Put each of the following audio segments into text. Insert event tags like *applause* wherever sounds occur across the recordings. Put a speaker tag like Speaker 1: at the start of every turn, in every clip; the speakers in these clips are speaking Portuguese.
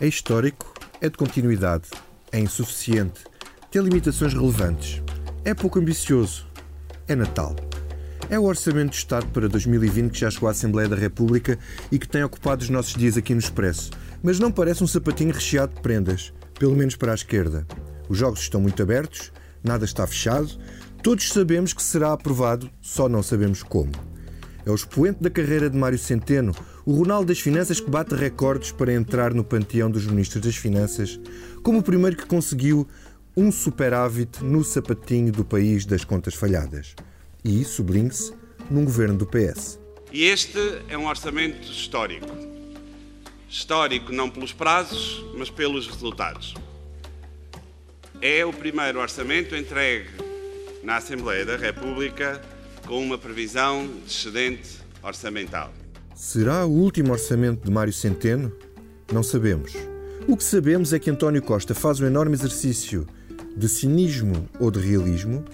Speaker 1: É histórico, é de continuidade, é insuficiente, tem limitações relevantes, é pouco ambicioso, é Natal. É o Orçamento de Estado para 2020 que já chegou à Assembleia da República e que tem ocupado os nossos dias aqui no Expresso. Mas não parece um sapatinho recheado de prendas, pelo menos para a esquerda. Os jogos estão muito abertos, nada está fechado, todos sabemos que será aprovado, só não sabemos como. É o expoente da carreira de Mário Centeno, o Ronaldo das Finanças que bate recordes para entrar no panteão dos ministros das Finanças, como o primeiro que conseguiu um superávit no sapatinho do país das contas falhadas. E, sublinhe-se, num governo do PS.
Speaker 2: E este é um orçamento histórico. Histórico não pelos prazos, mas pelos resultados. É o primeiro orçamento entregue na Assembleia da República com uma previsão de excedente orçamental.
Speaker 1: Será o último orçamento de Mário Centeno? Não sabemos. O que sabemos é que António Costa faz um enorme exercício de cinismo ou de realismo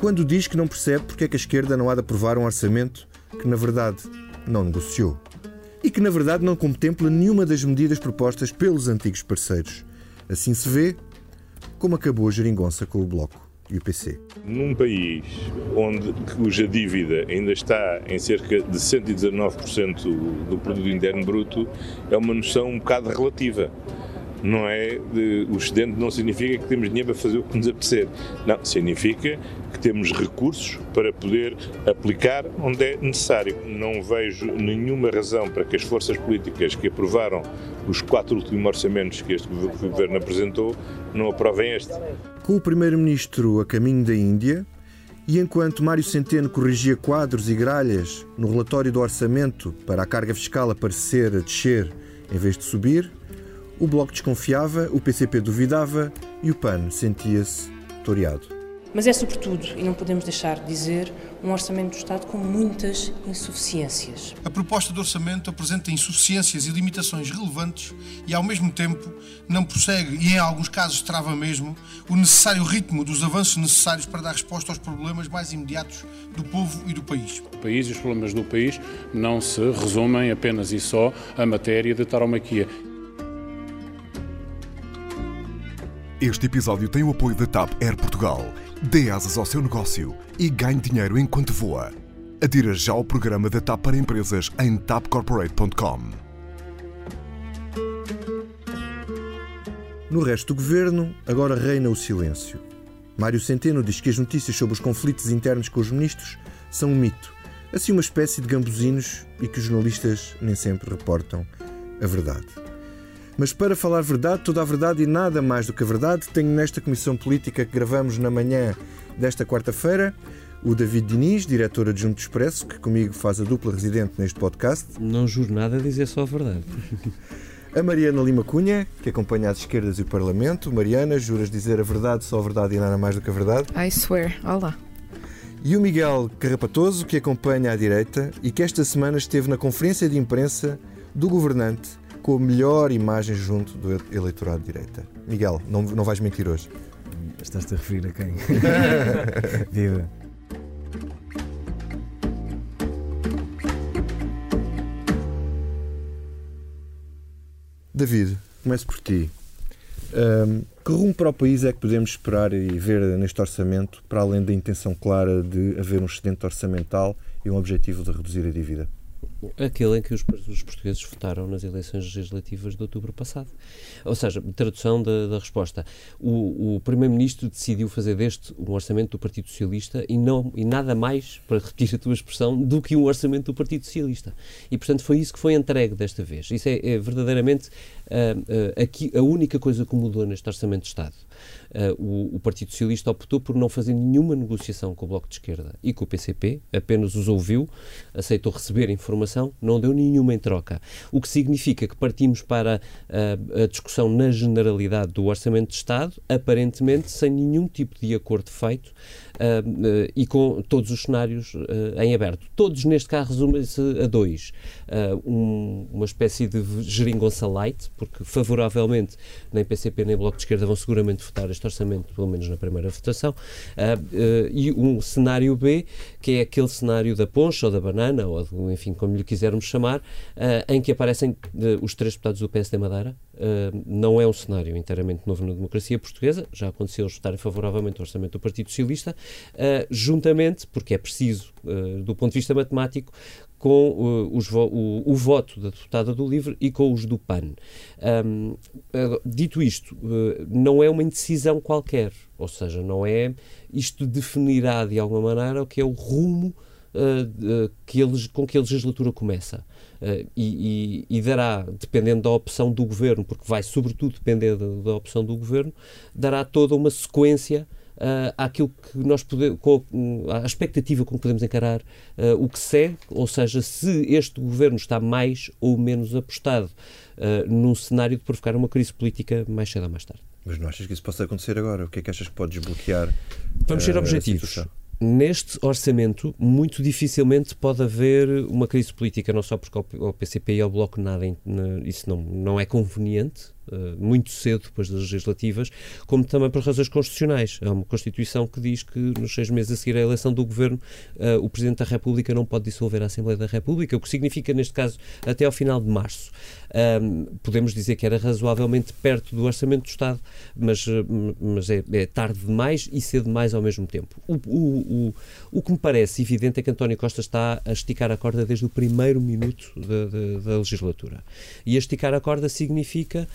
Speaker 1: quando diz que não percebe porque é que a esquerda não há de aprovar um orçamento que, na verdade, não negociou. E que, na verdade, não contempla nenhuma das medidas propostas pelos antigos parceiros. Assim se vê como acabou a geringonça com o Bloco e o PC.
Speaker 3: Num país onde cuja dívida ainda está em cerca de 119% do produto interno bruto, é uma noção um bocado relativa não é o excedente não significa que temos dinheiro para fazer o que nos apetecer. Não, significa que temos recursos para poder aplicar onde é necessário. Não vejo nenhuma razão para que as forças políticas que aprovaram os quatro últimos orçamentos que este governo apresentou não aprovem este.
Speaker 1: Com o primeiro-ministro a caminho da Índia, e enquanto Mário Centeno corrigia quadros e gralhas no relatório do orçamento para a carga fiscal aparecer a descer em vez de subir, o Bloco desconfiava, o PCP duvidava e o PAN sentia-se toreado.
Speaker 4: Mas é, sobretudo, e não podemos deixar de dizer, um orçamento do Estado com muitas insuficiências.
Speaker 5: A proposta de orçamento apresenta insuficiências e limitações relevantes e, ao mesmo tempo, não prossegue e, em alguns casos, trava mesmo o necessário ritmo dos avanços necessários para dar resposta aos problemas mais imediatos do povo e do país.
Speaker 6: O país e os problemas do país não se resumem apenas e só à matéria de taromaquia.
Speaker 7: Este episódio tem o apoio da TAP Air Portugal. Dê asas ao seu negócio e ganhe dinheiro enquanto voa. Adira já ao programa da TAP para empresas em tapcorporate.com.
Speaker 1: No resto do governo, agora reina o silêncio. Mário Centeno diz que as notícias sobre os conflitos internos com os ministros são um mito, assim uma espécie de gambuzinos e que os jornalistas nem sempre reportam a verdade. Mas para falar verdade, toda a verdade e nada mais do que a verdade, tenho nesta comissão política que gravamos na manhã desta quarta-feira o David Diniz, diretor adjunto do Expresso, que comigo faz a dupla residente neste podcast.
Speaker 8: Não juro nada a dizer só a verdade.
Speaker 1: A Mariana Lima Cunha, que acompanha as esquerdas e o Parlamento. Mariana, juras dizer a verdade, só a verdade e nada mais do que a verdade?
Speaker 9: I swear. Olá.
Speaker 1: E o Miguel Carrapatoso, que acompanha à direita e que esta semana esteve na conferência de imprensa do governante com a melhor imagem junto do eleitorado de direita. Miguel, não, não vais mentir hoje.
Speaker 8: Estás-te a referir a quem? *laughs* Viva.
Speaker 1: David, começo por ti. Um, que rumo para o país é que podemos esperar e ver neste orçamento, para além da intenção clara de haver um excedente orçamental e um objetivo de reduzir a dívida?
Speaker 8: Aquele em que os, os, portugueses votaram nas eleições legislativas de outubro passado. Ou seja, tradução da, da resposta. O, o Primeiro-Ministro decidiu fazer deste um orçamento do Partido Socialista e, não, e nada mais, para repetir a tua expressão, do que um orçamento do Partido Socialista. E, portanto, foi isso que foi entregue desta vez. Isso é, é verdadeiramente uh, aqui, a única coisa que mudou neste Orçamento de Estado. Uh, o, o, Partido Socialista optou por não fazer nenhuma negociação com o Bloco de Esquerda e com o PCP, apenas os ouviu, aceitou receber informação, não deu nenhuma em troca. O que significa que partimos para a discussão na generalidade do Orçamento de Estado, aparentemente sem nenhum tipo de acordo feito e com todos os cenários em aberto. Todos, neste caso, resumem-se a dois. Um, uma espécie de geringonça light, porque favoravelmente nem PCP nem Bloco de Esquerda vão seguramente votar este orçamento, pelo menos na primeira votação, uh, uh, e um cenário B, que é aquele cenário da poncha ou da banana, ou do, enfim, como lhe quisermos chamar, em que aparecem os três deputados do PSD Madeira. não é um cenário inteiramente novo na democracia portuguesa, já aconteceu eles votarem favoravelmente ao orçamento do Partido Socialista, juntamente, porque é preciso, do ponto de vista matemático, com uh, os, o, o, voto da deputada do LIVRE e com os do PAN. Um, uh, dito isto, uh, não é uma indecisão qualquer, ou seja, não é isto definirá de alguma maneira o que é o rumo que eles, com que a legislatura começa. Uh, e, e, e, dará, dependendo da opção do governo, porque vai sobretudo depender da, da opção do governo, dará toda uma sequência uh, àquilo que nós podemos, com, à expectativa com que podemos encarar uh, o que segue, ou seja, se este governo está mais ou menos apostado uh, num cenário de provocar uma crise política mais cedo ou mais tarde.
Speaker 1: Mas não achas que isso possa acontecer agora? O que é que achas que pode desbloquear?
Speaker 8: Vamos ser objetivos neste orçamento, muito dificilmente pode haver uma crise política, não só porque ao PCP e ao Bloco nada, isso não, não é conveniente, muito cedo depois das legislativas, como também por razões constitucionais. Há uma Constituição que diz que nos seis meses a seguir à eleição do Governo, uh, o Presidente da República não pode dissolver a Assembleia da República, o que significa, neste caso, até ao final de março. Um, podemos dizer que era razoavelmente perto do Orçamento do Estado, mas, eh, mas é, é tarde demais e cedo demais ao mesmo tempo. O, o, o, o, que me parece evidente é que António Costa está a esticar a corda desde o primeiro minuto da, da, da legislatura. E a esticar a corda significa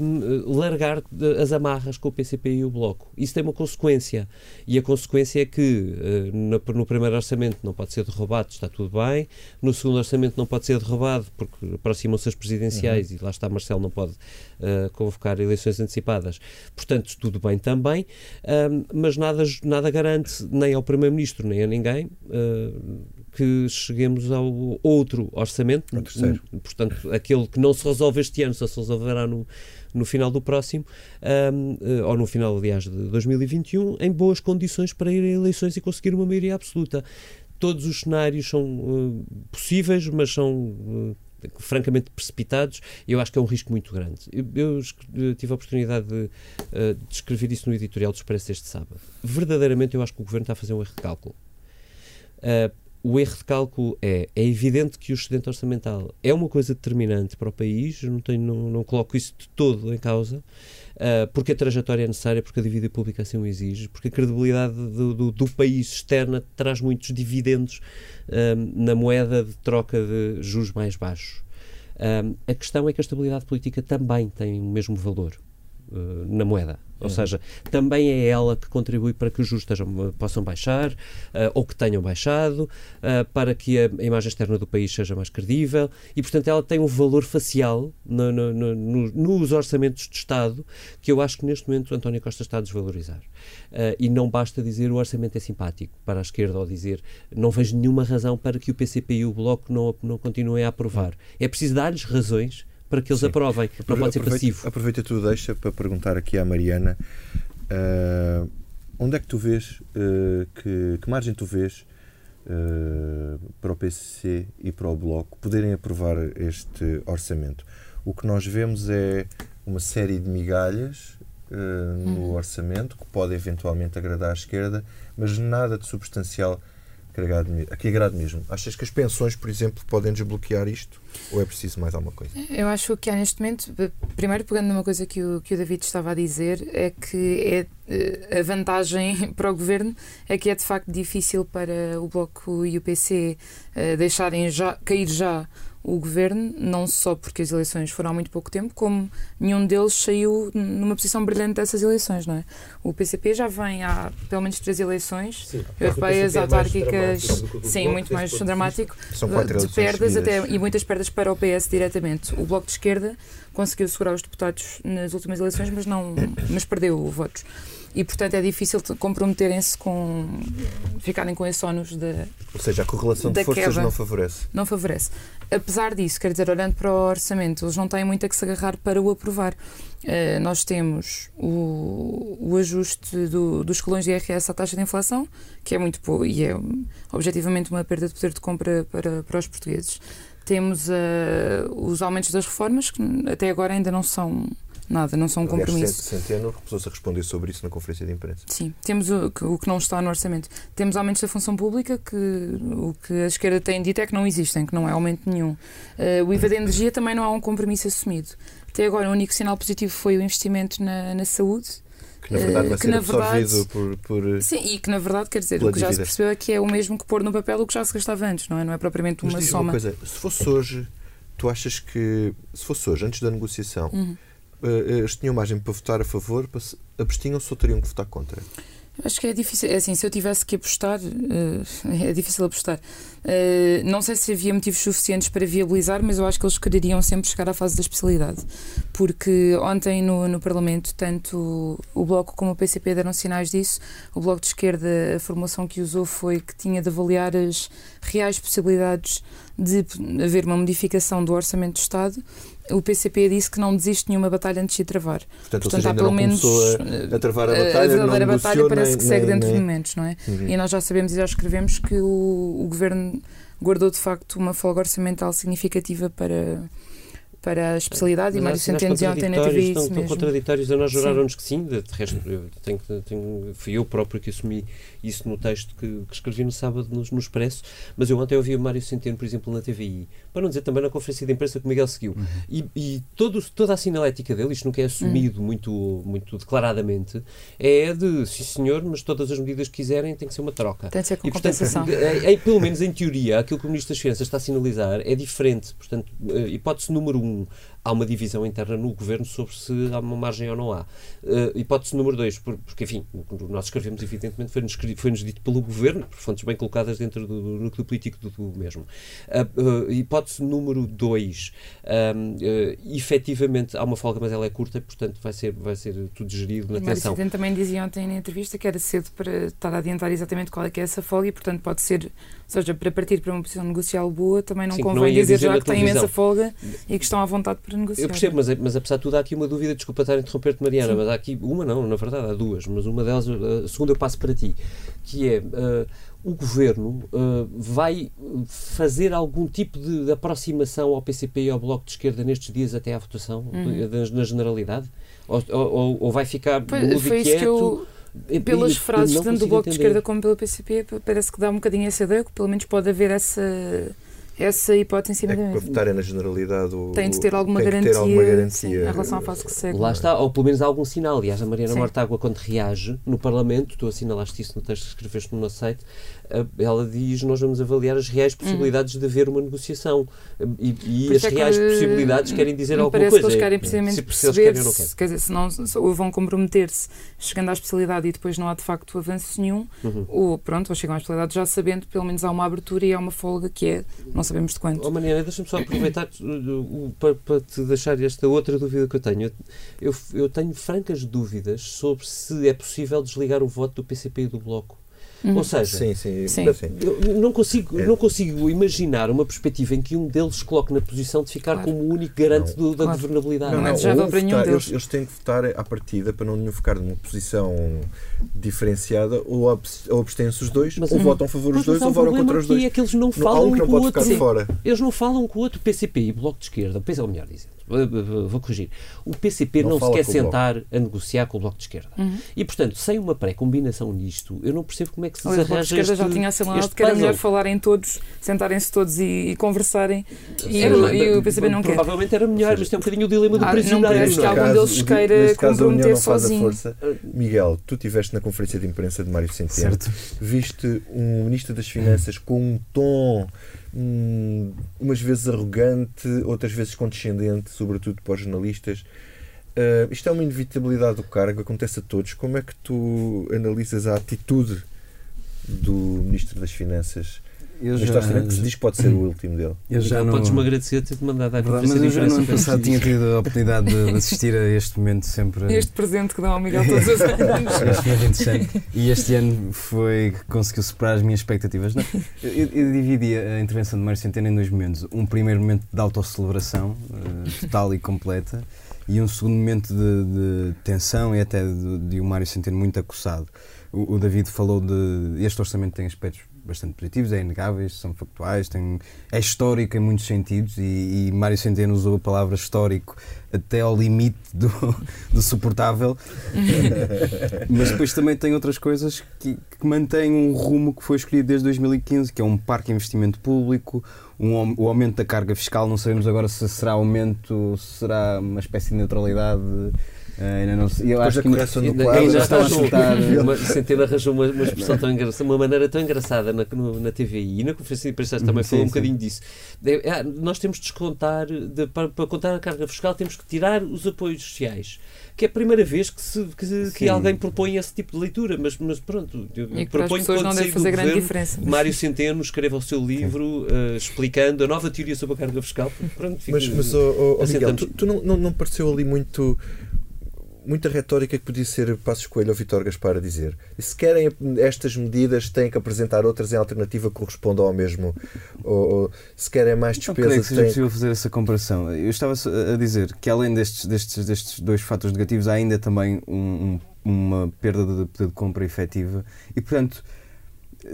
Speaker 8: um, largar as amarras com o PCP e o Bloco. Isso tem uma consequência. E a consequência é que uh, no, no, primeiro orçamento não pode ser derrubado, está tudo bem. No segundo orçamento não pode ser derrubado, porque aproximam-se as presidenciais uhum. e lá está Marcelo, não pode uh, convocar eleições antecipadas. Portanto, tudo bem também. Um, mas nada, nada garante nem ao Primeiro-Ministro nem a ninguém. Uh, que cheguemos ao outro orçamento, portanto, aquele que não se resolve este ano, só se resolverá no, no final do próximo, um, eh, ou no final, aliás, de 2021, em boas condições para ir a eleições e conseguir uma maioria absoluta. Todos os cenários são uh, possíveis, mas são uh, francamente precipitados, eu acho que é um risco muito grande. Eu, eu tive a oportunidade de, de, escrever isso no editorial do Expresso este sábado. Verdadeiramente, eu acho que o Governo está a fazer um erro de cálculo. Uh, o erro de cálculo é, é evidente que o excedente orçamental é uma coisa determinante para o país, não, tenho, não, não coloco isso de todo em causa, uh, porque a trajetória é necessária, porque a dívida pública assim o exige, porque a credibilidade do, do, do país externa traz muitos dividendos uh, na moeda de troca de juros mais baixos. Uh, a questão é que a estabilidade política também tem o mesmo valor na moeda. Ou seja, também é ela que contribui para que os juros estejam, possam baixar uh, ou que tenham baixado, uh, para que a, a, imagem externa do país seja mais credível e, portanto, ela tem um valor facial no, no, no, nos orçamentos de Estado que eu acho que neste momento António Costa está a desvalorizar. Uh, e não basta dizer o orçamento é simpático para a esquerda ou dizer não vejo nenhuma razão para que o PCP e o Bloco não, não continuem a aprovar. É preciso dar-lhes razões para que eles Sim. aprovem. Não pode ser passivo.
Speaker 1: Aproveita tu deixa para perguntar aqui à Mariana uh, onde é que tu vês, uh, que, que, margem tu vês uh, para o PCC e para o Bloco poderem aprovar este orçamento? O que nós vemos é uma série de migalhas no hum. orçamento que pode eventualmente agradar à esquerda, mas nada de substancial agrade, que agrade mesmo. Achas que as pensões, por exemplo, podem desbloquear isto? Ou é preciso mais alguma coisa?
Speaker 9: Eu acho que há neste momento, primeiro pegando numa coisa que o, que o David estava a dizer, é que é, eh, a vantagem *laughs* para o governo é que é de facto difícil para o Bloco e o PC eh, deixarem já, cair já o governo, não só porque as eleições foram há muito pouco tempo, como nenhum deles saiu numa posição brilhante dessas eleições, não é? O PCP já vem há pelo menos três eleições sim, europeias, é autárquicas, sim, muito mais dramático, de perdas até, e muitas perdas para o PS diretamente. O Bloco de Esquerda conseguiu segurar os deputados nas últimas eleições, mas não, mas perdeu votos e, portanto, é difícil comprometerem-se com. ficarem com esse ónus da.
Speaker 1: Ou seja, a correlação de forças queda. não favorece.
Speaker 9: Não favorece. Apesar disso, quer dizer, olhando para o orçamento, eles não têm muito a que se agarrar para o aprovar. Uh, nós temos o, o ajuste do, dos colões de IRS à taxa de inflação, que é muito pouco e é objetivamente uma perda de poder de compra para, para os portugueses. Temos uh, os aumentos das reformas, que até agora ainda não são Nada, não são um
Speaker 1: Aliás,
Speaker 9: compromisso.
Speaker 1: Centeno recusou-se a responder sobre isso na conferência de imprensa.
Speaker 9: Sim, temos o, que- o que não está no orçamento. Temos aumentos da função pública, que o que a esquerda tem dito é que não existem, que não é aumento nenhum. Eh, o IVA da energia também não há um compromisso assumido. Até agora, o único sinal positivo foi o investimento na, na saúde.
Speaker 1: Que na verdade
Speaker 9: Eh,
Speaker 1: vai
Speaker 9: que
Speaker 1: ser
Speaker 9: na verdade-
Speaker 1: por, por.
Speaker 9: Sim, e que na verdade, quer dizer, o que já se percebeu é que é o mesmo que pôr no papel o que já se gastava antes, não é? Não é propriamente
Speaker 1: Mas
Speaker 9: uma
Speaker 1: diz-me
Speaker 9: soma.
Speaker 1: uma coisa, se fosse hoje, tu achas que se fosse hoje, antes da negociação,
Speaker 9: Uhum.
Speaker 1: Eh, eles tinham margem para votar a favor, abstinham-se ou teriam que votar contra?
Speaker 9: Acho que é difícil. É assim, se eu tivesse que apostar, eh, *laughs* é difícil apostar. Eh, não sei se havia motivos suficientes para viabilizar, mas eu acho que eles quereriam sempre chegar à fase da especialidade. Porque ontem no, no Parlamento, tanto o Bloco como o PCP deram sinais disso. O Bloco de Esquerda, a formulação que usou foi que tinha de avaliar as reais possibilidades de haver uma modificação do Orçamento do Estado. O PCP disse que não desiste de nenhuma batalha antes de travar.
Speaker 1: Portanto,
Speaker 9: Portanto,
Speaker 1: seja,
Speaker 9: há pelo menos
Speaker 1: a, a travar a batalha,
Speaker 9: a verdadeira batalha parece
Speaker 1: nem-
Speaker 9: que segue
Speaker 1: nem-
Speaker 9: dentro de
Speaker 1: nem-
Speaker 9: momentos, não é?
Speaker 1: Uhum.
Speaker 9: E nós já sabemos e já escrevemos que o, o governo guardou de facto uma folga orçamental significativa para, para a especialidade e Mário Centeno dizia ontem na TV
Speaker 8: contraditórios,
Speaker 9: isso
Speaker 8: tão, tão
Speaker 9: mesmo.
Speaker 8: contraditórios, a nós juraram-nos que sim, de, de resto, eu tenho, que- tenho- fui eu próprio que assumi isso no texto que, que escrevi no sábado no, no Expresso, mas eu ontem ouvi o Mário Centeno, por exemplo, na TVI, para não dizer também na conferência de imprensa que o Miguel seguiu, e, e todo, toda a sinalética dele, isto nunca é assumido muito, muito declaradamente, é de, sim senhor, mas todas as medidas que quiserem tem que ser uma troca.
Speaker 9: Tem de ser com
Speaker 8: E, portanto,
Speaker 9: compensação.
Speaker 8: é- é- pelo menos em teoria, aquilo que o Ministro das Finanças está a sinalizar é diferente. Portanto, eh, hipótese número um, há uma divisão interna no Governo sobre se há uma margem ou não há. Eh, hipótese número dois, por- porque, enfim, o que nós escrevemos, evidentemente, foi-nos, escri- foi-nos dito pelo Governo, por fontes bem colocadas dentro do, do núcleo político do, do mesmo. Ah, ah, hipótese número dois, ahm, eh, efetivamente há uma folga, mas ela é curta, portanto vai ser, vai ser tudo gerido na
Speaker 9: O
Speaker 8: tensão.
Speaker 9: Centeno também dizia ontem na entrevista que era cedo para estar a adiantar exatamente qual é que é essa folga e, portanto, pode ser, seja, para partir para uma posição negocial boa, também não
Speaker 8: Sim, que não
Speaker 9: convém
Speaker 8: ia
Speaker 9: dizer
Speaker 8: dizer
Speaker 9: já que tem imensa folga e que estão à vontade para negociar.
Speaker 8: Eu percebo, mas, mas apesar de tudo há aqui uma dúvida, desculpa estar a interromper-te, Mariana, mas há aqui uma não, na verdade há duas, mas uma delas, a segunda eu passo para ti, que é uh, o Governo uh, vai fazer algum tipo de, de aproximação ao PCP e ao Bloco de Esquerda nestes dias até à votação,
Speaker 9: Uhum.
Speaker 8: na, na generalidade? Ou, ou, ou vai ficar
Speaker 9: Foi,
Speaker 8: e
Speaker 9: isso
Speaker 8: quieto?
Speaker 9: Eu, pelas
Speaker 8: e-
Speaker 9: frases, tanto do Bloco de
Speaker 8: entender.
Speaker 9: Esquerda como pelo PCP, pa- parece que dá um bocadinho essa ideia, que pelo menos pode haver essa, essa hipótese em cima
Speaker 1: É
Speaker 9: da
Speaker 1: que para
Speaker 9: mesa.
Speaker 1: votarem na generalidade o-
Speaker 9: Tem de ter alguma
Speaker 1: tem que
Speaker 9: garantia,
Speaker 1: ter alguma garantia.
Speaker 9: sim, em relação à fase que segue.
Speaker 8: Lá está, ou pelo menos há algum sinal. Aliás, a Mariana
Speaker 9: Sim.
Speaker 8: Mortágua, quando reage no Parlamento, tu assinalaste isso no texto que escreveste no nosso site, eh, ela diz: Nós vamos avaliar as reais possibilidades de haver uma negociação. E, e as
Speaker 9: é que,
Speaker 8: reais possibilidades querem dizer alguma
Speaker 9: parece
Speaker 8: coisa.
Speaker 9: que eles querem
Speaker 8: É,
Speaker 9: precisamente
Speaker 8: se, se eles
Speaker 9: perceber
Speaker 8: não
Speaker 9: se,
Speaker 8: querem.
Speaker 9: quer dizer, se não se- ou vão comprometer-se chegando à especialidade e depois não há de facto avanço nenhum,
Speaker 8: Uhum.
Speaker 9: ou pronto, ou chegam à especialidade já sabendo que pelo menos há uma abertura e há uma folga que é, não sabemos de quanto.
Speaker 8: Oh, Mariana, deixa-me só aproveitar uh, para, para te deixar esta outra dúvida que eu tenho. Eu, eu tenho francas dúvidas sobre se é possível desligar o voto do PCP e do Bloco.
Speaker 9: Uhum.
Speaker 8: Ou seja,
Speaker 1: Sim, sim,
Speaker 9: Sim.
Speaker 8: não consigo,
Speaker 1: É.
Speaker 8: não consigo imaginar uma perspectiva em que um deles se coloque na posição de ficar
Speaker 9: Claro.
Speaker 8: como o único garante do- da
Speaker 9: Claro.
Speaker 8: governabilidade.
Speaker 9: Não,
Speaker 1: Não,
Speaker 9: é
Speaker 1: não,
Speaker 9: desejável
Speaker 1: ou
Speaker 9: para nenhum
Speaker 1: votar-
Speaker 9: deles.
Speaker 1: eles, eles têm que votar à partida para não ficar numa posição diferenciada ou, abs- ou abstêm-se os dois,
Speaker 8: Mas-
Speaker 1: ou votam a favor dos
Speaker 8: mas
Speaker 1: dois
Speaker 8: um
Speaker 1: ou votam contra os
Speaker 8: aqui,
Speaker 1: dois.
Speaker 8: é que eles não falam
Speaker 1: um
Speaker 8: com o outro. Eles não falam com o outro PCP e Bloco de Esquerda. Pois é, ou melhor dizendo, vou- corrigir. O PCP
Speaker 1: Não
Speaker 8: não, se quer sentar a negociar com o Bloco de Esquerda.
Speaker 9: Uhum.
Speaker 8: E, portanto, sem uma pré-combinação nisto, eu não percebo como é que se
Speaker 9: Olha, o Bloco de
Speaker 8: desarranja
Speaker 9: Esquerda
Speaker 8: este,
Speaker 9: já tinha assinalado
Speaker 8: este
Speaker 9: que era melhor falarem todos, sentarem-se todos e, e conversarem e,
Speaker 8: Era-
Speaker 9: o, e o PCP não quer.
Speaker 8: Provavelmente era melhor, mas tem um bocadinho o dilema do
Speaker 9: Ah, não
Speaker 8: prisioneiro.
Speaker 9: parece que
Speaker 8: não é?
Speaker 9: algum deles queira comprometer
Speaker 1: não
Speaker 9: sozinho.
Speaker 1: força. Miguel, tu estiveste na conferência de imprensa de Mário Centeno.
Speaker 10: Certo.
Speaker 1: Viste um Ministro das Finanças com um tom hum, umas vezes arrogante, outras vezes condescendente, sobretudo para os jornalistas. Ah, isto é uma inevitabilidade do cargo, acontece a todos. Como é que tu analisas a atitude do Ministro das Finanças
Speaker 10: Eu já,
Speaker 1: orçamento que se diz que pode ser o último dele?
Speaker 10: eu já não...
Speaker 8: Podes-me agradecer ter-te mandado à
Speaker 10: Verdade,
Speaker 8: conferência
Speaker 10: mas eu já no ano passado tinha tido a oportunidade de, de assistir a este momento sempre.
Speaker 9: Este presente que dão ao Miguel todos os *laughs* anos.
Speaker 10: Este momento interessante. E este ano foi que conseguiu superar as minhas expectativas. Não, eu, eu- dividi a intervenção de Mário Centeno em dois momentos. Um primeiro momento de autocelebração, eh, total e completa, e um segundo momento de, de tensão e até de, de um Mário Centeno muito acossado. O, o David falou de. Este orçamento tem aspectos bastante positivos, é inegáveis, são factuais, tem, é histórico em muitos sentidos e, e Mário Centeno usou a palavra histórico até ao limite do, *laughs* do suportável. *laughs* Mas depois também tem outras coisas que, que mantêm um rumo que foi escolhido desde 2015, que é um parque de investimento público, um, o aumento da carga fiscal, não sabemos agora se será aumento, se será uma espécie de neutralidade ainda não sei. Eu
Speaker 1: Depois
Speaker 10: acho que ainda,
Speaker 1: quadro.
Speaker 10: ainda
Speaker 8: já
Speaker 10: estão a chutar. *laughs*
Speaker 8: uma, Centeno arranjou uma, uma expressão tão engraçada, uma maneira tão engraçada na, no, na TVI e na conferência de imprensa também
Speaker 10: Sim,
Speaker 8: falou um
Speaker 10: sim.
Speaker 8: bocadinho disso. De- ah, nós temos de descontar, de- para, para contar a carga fiscal, temos que tirar os apoios sociais. Que é a primeira vez que, se, que, que alguém propõe esse tipo de leitura, mas, mas pronto, eu
Speaker 9: E que
Speaker 8: proponho
Speaker 9: pessoas
Speaker 8: quando
Speaker 9: não
Speaker 8: sair do
Speaker 9: fazer grande
Speaker 8: governo,
Speaker 9: diferença.
Speaker 8: Mário Centeno escreva o seu livro eh, explicando a nova teoria sobre a carga fiscal. Pronto, fica-
Speaker 1: Mas, mas oh, oh, oh, Miguel,
Speaker 8: assentamos.
Speaker 1: tu, tu não, não, não pareceu ali muito muita retórica que podia ser Passos Coelho ou Vitor Gaspar a dizer. E se querem estas medidas, têm que apresentar outras em alternativa que correspondam ao mesmo. Ou, ou se querem mais
Speaker 10: Não creio que seja
Speaker 1: têm...
Speaker 10: possível fazer essa comparação. Eu estava a dizer que além destes, destes, destes dois fatores negativos, há ainda também um- um- uma perda de de compra efetiva e, portanto,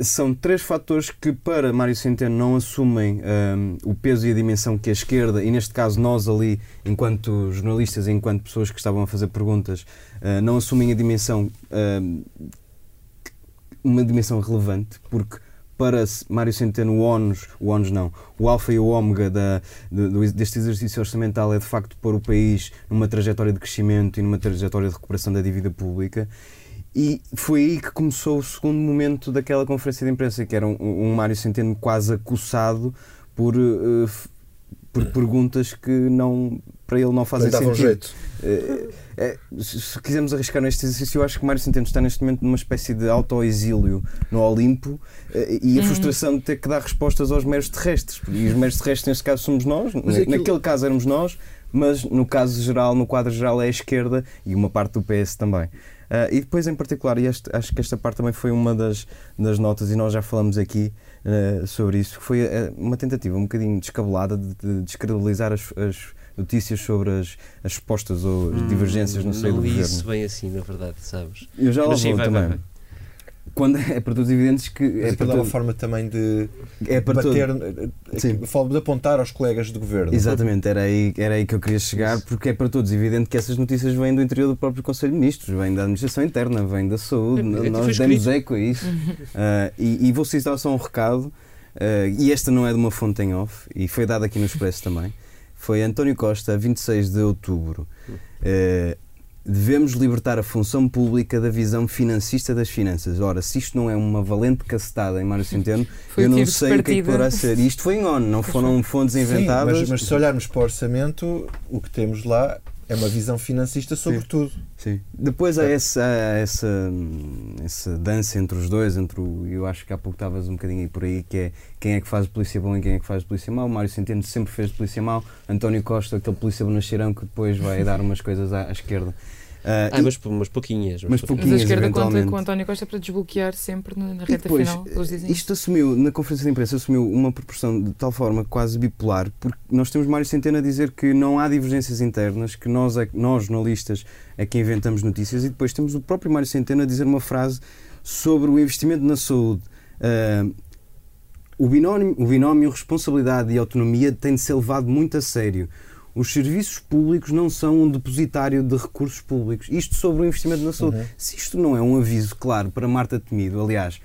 Speaker 10: são três fatores que para Mário Centeno não assumem hum, o peso e a dimensão que a esquerda, e neste caso nós ali, enquanto jornalistas, enquanto pessoas que estavam a fazer perguntas, uh, não assumem a dimensão, hum, uma dimensão relevante, porque para Mário Centeno o ONUS, o ONUS não, o alfa e o ômega da, deste exercício orçamental é de facto pôr o país numa trajetória de crescimento e numa trajetória de recuperação da dívida pública. E foi aí que começou o segundo momento daquela conferência de imprensa, que era um, um Mário Centeno quase acossado por, f- por perguntas que não, para ele não fazem sentido.
Speaker 1: jeito.
Speaker 10: Eh, eh, se se quisermos arriscar neste exercício, eu acho que Mário Centeno está neste momento numa espécie de autoexílio no Olimpo e a frustração de ter que dar respostas aos meros terrestres. E os meros terrestres, neste caso, somos nós,
Speaker 1: Mas aquilo-
Speaker 10: naquele caso éramos nós, mas no caso geral, no quadro geral, é a esquerda e uma parte do PS também. Ah, e depois, em particular, e este- acho que esta parte também foi uma das, das notas, e nós já falamos aqui ah, sobre isso, que foi ah, uma tentativa um bocadinho descabelada de, de descredibilizar as, as notícias sobre as, as respostas ou as divergências no seio
Speaker 8: Hum, não
Speaker 10: do
Speaker 8: li
Speaker 10: governo.
Speaker 8: isso bem assim, na verdade, sabes?
Speaker 10: Eu já lá vou também.
Speaker 8: vai, vai.
Speaker 10: Quando é para todos evidentes que.
Speaker 1: Mas
Speaker 10: É para,
Speaker 1: aquilo é uma
Speaker 10: todo-
Speaker 1: forma também de
Speaker 10: é para todo-
Speaker 1: bater,
Speaker 10: Sim.
Speaker 1: falo de apontar aos colegas do governo.
Speaker 10: Exatamente, era aí, era aí que eu queria chegar, porque é para todos evidente que essas notícias vêm do interior do próprio Conselho de Ministros, vêm da administração interna, vêm da saúde,
Speaker 8: É, é,
Speaker 10: nós demos eco a isso. Ah, e, e vou citar só um recado, ah, e esta não é de uma fonte em off, e foi dado aqui no Expresso também. Foi António Costa, a 26 de outubro. Ah, Devemos libertar a função pública da visão financista das finanças. Ora, se isto não é uma valente cacetada em Mário Centeno, *laughs* eu não sei o que é que poderá ser. E isto foi em ONU, não foram fontes
Speaker 1: Sim,
Speaker 10: inventadas.
Speaker 1: mas, mas se olharmos para o orçamento, o que temos lá é uma visão financista sobre
Speaker 10: Sim.
Speaker 1: tudo.
Speaker 10: Sim. Depois há essa, há essa, essa dança entre os dois, entre o, eu acho que há pouco estavas um bocadinho aí por aí, que é quem é que faz polícia bom e quem é que faz polícia mau. Mário Centeno sempre fez polícia mau, António Costa, aquele polícia bonacheirão que depois vai dar *laughs* umas coisas à, à esquerda. Ah,
Speaker 8: Ah,
Speaker 10: e-
Speaker 8: mas, mas pouquinhas.
Speaker 10: Mas
Speaker 9: Mas
Speaker 10: pouquinhas,
Speaker 9: a esquerda conta com o António Costa para desbloquear sempre na, na reta
Speaker 10: depois,
Speaker 9: final. Eles dizem
Speaker 10: isto assumiu, na conferência de imprensa, assumiu uma proporção de tal forma quase bipolar, porque nós temos Mário Centeno a dizer que não há divergências internas, que nós, é- nós jornalistas, é que inventamos notícias, e depois temos o próprio Mário Centeno a dizer uma frase sobre o investimento na saúde. Ah, o, binómio, o binómio responsabilidade e autonomia tem de ser levado muito a sério. Os serviços públicos não são um depositário de recursos públicos. Isto sobre o investimento na saúde. Se isto não é um aviso claro para Marta Temido, aliás,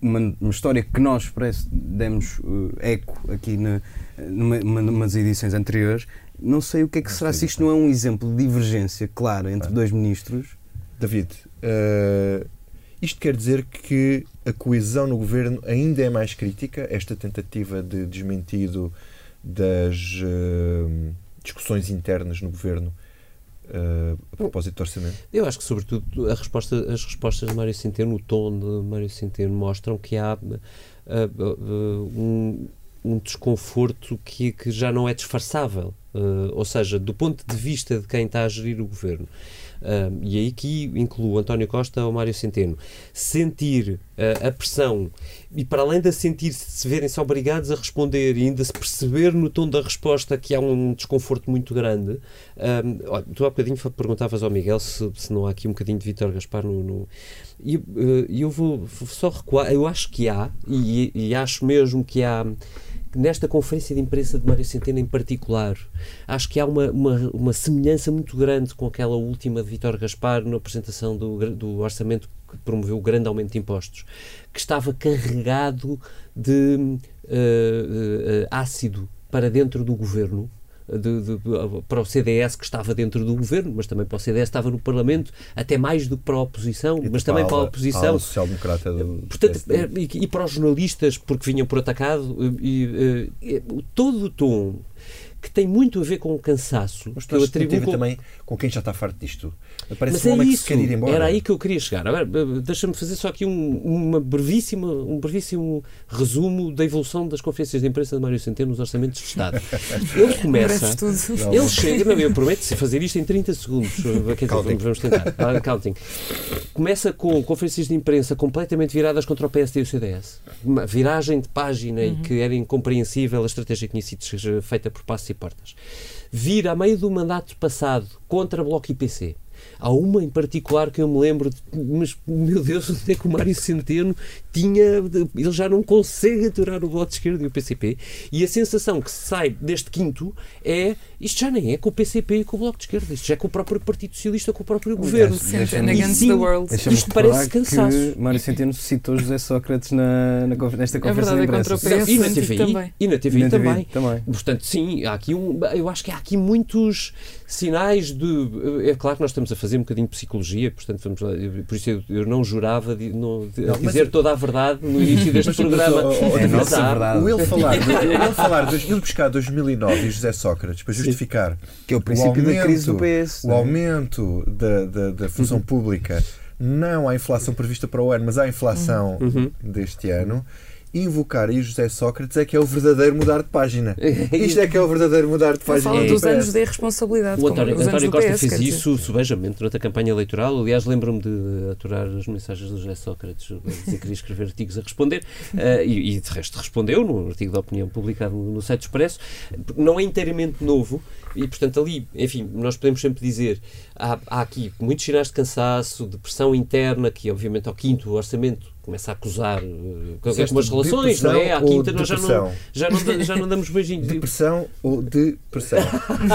Speaker 10: uma, uma história que nós parece, demos eh, eco aqui na, numa, numa, numas edições anteriores, não sei o que é que será se isto não é um exemplo de divergência clara entre dois ministros.
Speaker 1: David, eh, isto quer dizer que a coesão no governo ainda é mais crítica, esta tentativa de desmentido das eh, discussões internas no governo eh, a propósito do orçamento.
Speaker 8: Eu acho que, sobretudo, a resposta, as respostas de Mário Centeno, o tom de Mário Centeno, mostram que há ah, um, um desconforto que, que já não é disfarçável. Uh, ou seja, do ponto de vista de quem está a gerir o governo, uh, e aí aqui incluo António Costa ou Mário Centeno, sentir uh, a pressão e para além de sentir se verem-se obrigados a responder e ainda se perceber no tom da resposta que há um desconforto muito grande, olha, tu há bocadinho perguntavas ao Miguel se, se, não há aqui um bocadinho de Vítor Gaspar no, no e eu vou só recuar, eu acho que há, e, e acho mesmo que há nesta conferência de imprensa de Mário Centeno em particular, acho que há uma, uma, uma semelhança muito grande com aquela última de Vítor Gaspar na apresentação do, do orçamento que promoveu o grande aumento de impostos, que estava carregado de uh, uh, ácido para dentro do governo de, de, para o CDS que estava dentro do governo, mas também para o CDS estava no Parlamento, até mais do que para a oposição, mas também para a oposição.
Speaker 1: social-democrata do
Speaker 8: Portanto, é, e, e, para os jornalistas, porque vinham por atacado, e, e, todo o tom que tem muito a ver com o cansaço.
Speaker 1: Mas tu eu atribuo com... também com quem já está farto disto. Parece
Speaker 8: Mas
Speaker 1: um
Speaker 8: é
Speaker 1: homem
Speaker 8: isso.
Speaker 1: que se quer ir embora.
Speaker 8: Era aí que eu queria chegar. Agora, deixa-me fazer só aqui um, uma brevíssima, um brevíssimo resumo da evolução das conferências de imprensa de Mário Centeno nos orçamentos de Estado. *laughs* Ele começa. ele chega, não, eu prometo fazer isto em 30 segundos. Quer dizer, vamos tentar. *laughs* Ah, counting. Começa com conferências de imprensa completamente viradas contra o PSD e o CDS. Uma viragem de página uhum. e que era incompreensível a estratégia que tinha sido feita por passos e portas. Vira a meio do mandato passado contra Bloco IPC Há uma em particular que eu me lembro, de, mas meu Deus, *laughs* onde é que o Mário Centeno tinha. Ele já não consegue aturar o Bloco de Esquerda e o PCP. E a sensação que sai deste quinto é isto já nem é com o PCP e com o Bloco de Esquerda, isto já é com o próprio Partido Socialista, com o próprio governo.
Speaker 9: Sim,
Speaker 8: isto parece cansaço.
Speaker 10: Que Mário Centeno citou José Sócrates na, na, nesta
Speaker 9: é
Speaker 10: verdade,
Speaker 9: de imprensa.
Speaker 8: E na TVI,
Speaker 9: também.
Speaker 8: E na TVI,
Speaker 10: na
Speaker 8: também.
Speaker 10: também.
Speaker 8: Portanto, sim, há aqui um, eu acho que há aqui muitos sinais de. É claro que nós estamos a fazer um bocadinho de psicologia, portanto, vamos lá, por isso eu, eu não jurava de, não, de não, dizer toda a verdade no início deste mas, programa. Mas,
Speaker 10: oh, oh, é nossa verdade.
Speaker 1: O ele falar, de, ele falar de ele buscar 2009 e José Sócrates para justificar
Speaker 10: que é o princípio o aumento, da crise do PS.
Speaker 1: O é? aumento da, da, da função uhum. pública não há inflação prevista para o ano, mas há inflação uhum. deste ano invocar aí José Sócrates é que é o verdadeiro mudar de página. *laughs* Isto é que é o verdadeiro mudar de página.
Speaker 9: Fala dos anos de irresponsabilidade.
Speaker 8: O António, António Costa
Speaker 9: PS,
Speaker 8: fez isso subejamente durante a campanha eleitoral. Aliás, lembro-me de aturar as mensagens do José Sócrates, dizer que queria escrever artigos a responder uh, *laughs* e, e, de resto respondeu no artigo da opinião publicado no, no site Expresso. Não é inteiramente novo e, portanto, ali, enfim, nós podemos sempre dizer há, há aqui muitos sinais de cansaço, de pressão interna, que obviamente ao quinto orçamento começa a acusar uh, algumas relações, não é? À quinta nós já não, já, não, já não damos beijinhos.
Speaker 1: Depressão ou depressão?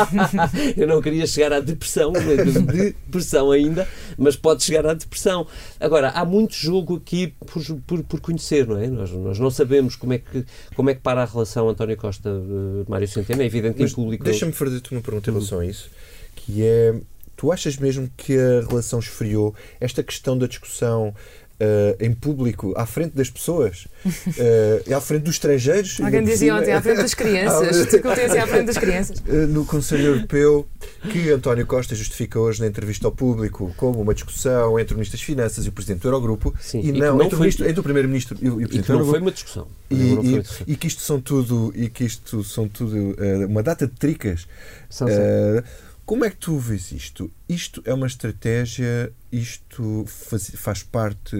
Speaker 1: *laughs*
Speaker 8: Eu não queria chegar à depressão, de depressão ainda, mas pode chegar à depressão. Agora, há muito jogo aqui por, por, por conhecer, não é? Nós, nós não sabemos como é, que, como é que para a relação António Costa-Mário uh, Centeno, é evidente que em público...
Speaker 1: Deixa-me fazer-te uma pergunta em relação a isso, que é... Tu achas mesmo que a relação esfriou? Esta questão da discussão Uh, em público, à frente das pessoas, uh, *laughs* à frente dos estrangeiros.
Speaker 9: Alguém dizia ontem, à frente das *laughs* crianças. À frente das crianças.
Speaker 1: Uh, no Conselho Europeu, que António Costa justifica hoje na entrevista ao público como uma discussão entre o Ministro das Finanças e o Presidente do Eurogrupo,
Speaker 8: Sim,
Speaker 1: e,
Speaker 8: e
Speaker 1: não,
Speaker 8: não
Speaker 1: entre,
Speaker 8: foi,
Speaker 1: o entre, o Primeiro-Ministro e, o Presidente
Speaker 8: do
Speaker 1: Eurogrupo.
Speaker 8: não foi uma discussão.
Speaker 1: E, e, e, que isto são tudo, e que isto são tudo uma data de tricas.
Speaker 8: São,
Speaker 1: como é que tu vês isto? Isto é uma estratégia, isto faz, faz parte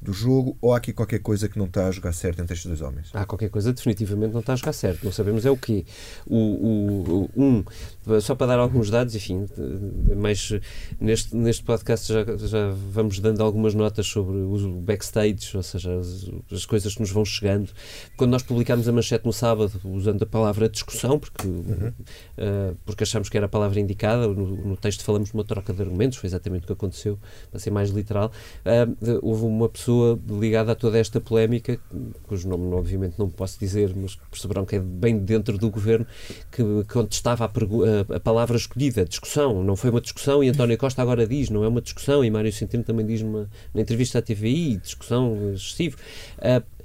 Speaker 1: do jogo ou há aqui qualquer coisa que não está a jogar certo entre estes dois homens?
Speaker 8: Há qualquer coisa definitivamente não está a jogar certo. Não sabemos é o quê. O, o, o um, só para dar alguns dados, enfim, mas neste, neste podcast já, já vamos dando algumas notas sobre o backstage, ou seja, as, as coisas que nos vão chegando. Quando nós publicámos a manchete no sábado, usando a palavra discussão, porque, uhum. uh, porque achamos que era a palavra indicada, no, no, texto falamos de uma troca de argumentos, foi exatamente o que aconteceu, para ser mais literal. Uh, houve uma pessoa ligada a toda esta polémica, cujo nome obviamente não posso dizer, mas perceberão que é bem dentro do governo, que contestava a a, palavra escolhida, discussão. Não foi uma discussão e António Costa agora diz, não é uma discussão, e Mário Centeno também diz numa, na entrevista à TVI, discussão excessiva. Uh,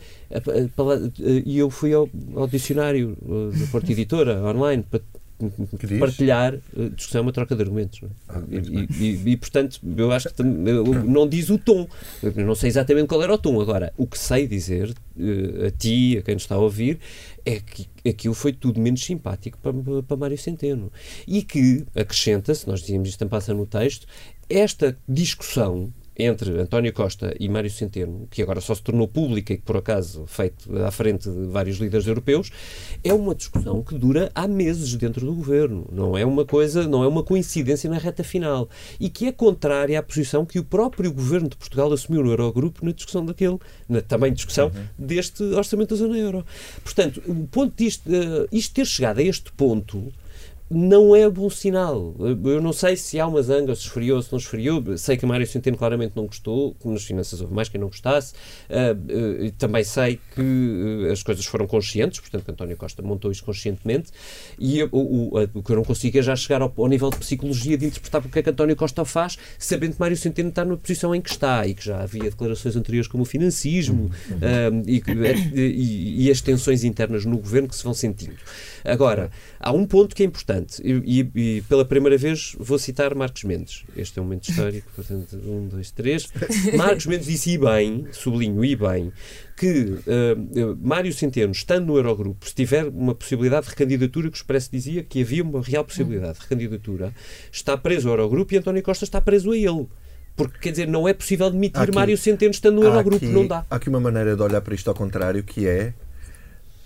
Speaker 8: e eu fui ao, ao dicionário da Porta Editora online para partilhar discussão é uma troca de argumentos é? ah, e, e, e, portanto eu acho que não diz o tom eu não sei exatamente qual era o tom agora o que sei dizer a ti a quem nos está a ouvir é que aquilo foi tudo menos simpático para, para Mário Centeno. E que acrescenta-se, nós dizíamos isto passa no texto, esta discussão entre António Costa e Mário Centeno, que agora só se tornou pública e que por acaso feito à frente de vários líderes europeus, é uma discussão que dura há meses dentro do governo. Não é uma coisa, não é uma coincidência na reta final e que é contrária à posição que o próprio governo de Portugal assumiu no Eurogrupo na discussão daquele, na também discussão uhum. deste orçamento da zona euro. Portanto, o ponto disto, uh, isto ter chegado a este ponto não é bom sinal. Eu não sei se há uma zanga, se esfriou, se não esfriou. Sei que Mário Centeno claramente não gostou, que nas finanças houve mais quem não gostasse. Uh, uh, também sei que uh, as coisas foram conscientes, portanto, António Costa montou isso conscientemente. E o, o, o, que eu não consigo é já chegar ao, ao, nível de psicologia de interpretar porque é que António Costa faz, sabendo que Mário Centeno está na posição em que está e que já havia declarações anteriores como o financismo uhum. e, e, e as tensões internas no governo que se vão sentindo. Agora, há um ponto que é importante, e, e, e, pela primeira vez vou citar Marcos Mendes. Este é um momento histórico, *laughs* portanto, um, dois, três. Marcos Mendes disse e bem, sublinho e bem, que uh, Mário Centeno, estando no Eurogrupo, se tiver uma possibilidade de recandidatura, que o Expresso dizia que havia uma real possibilidade de recandidatura, está preso ao Eurogrupo e António Costa está preso a ele. Porque, quer dizer, não é possível demitir aqui, Mário Centeno estando no Eurogrupo,
Speaker 1: aqui,
Speaker 8: não dá.
Speaker 1: Há aqui uma maneira de olhar para isto ao contrário, que é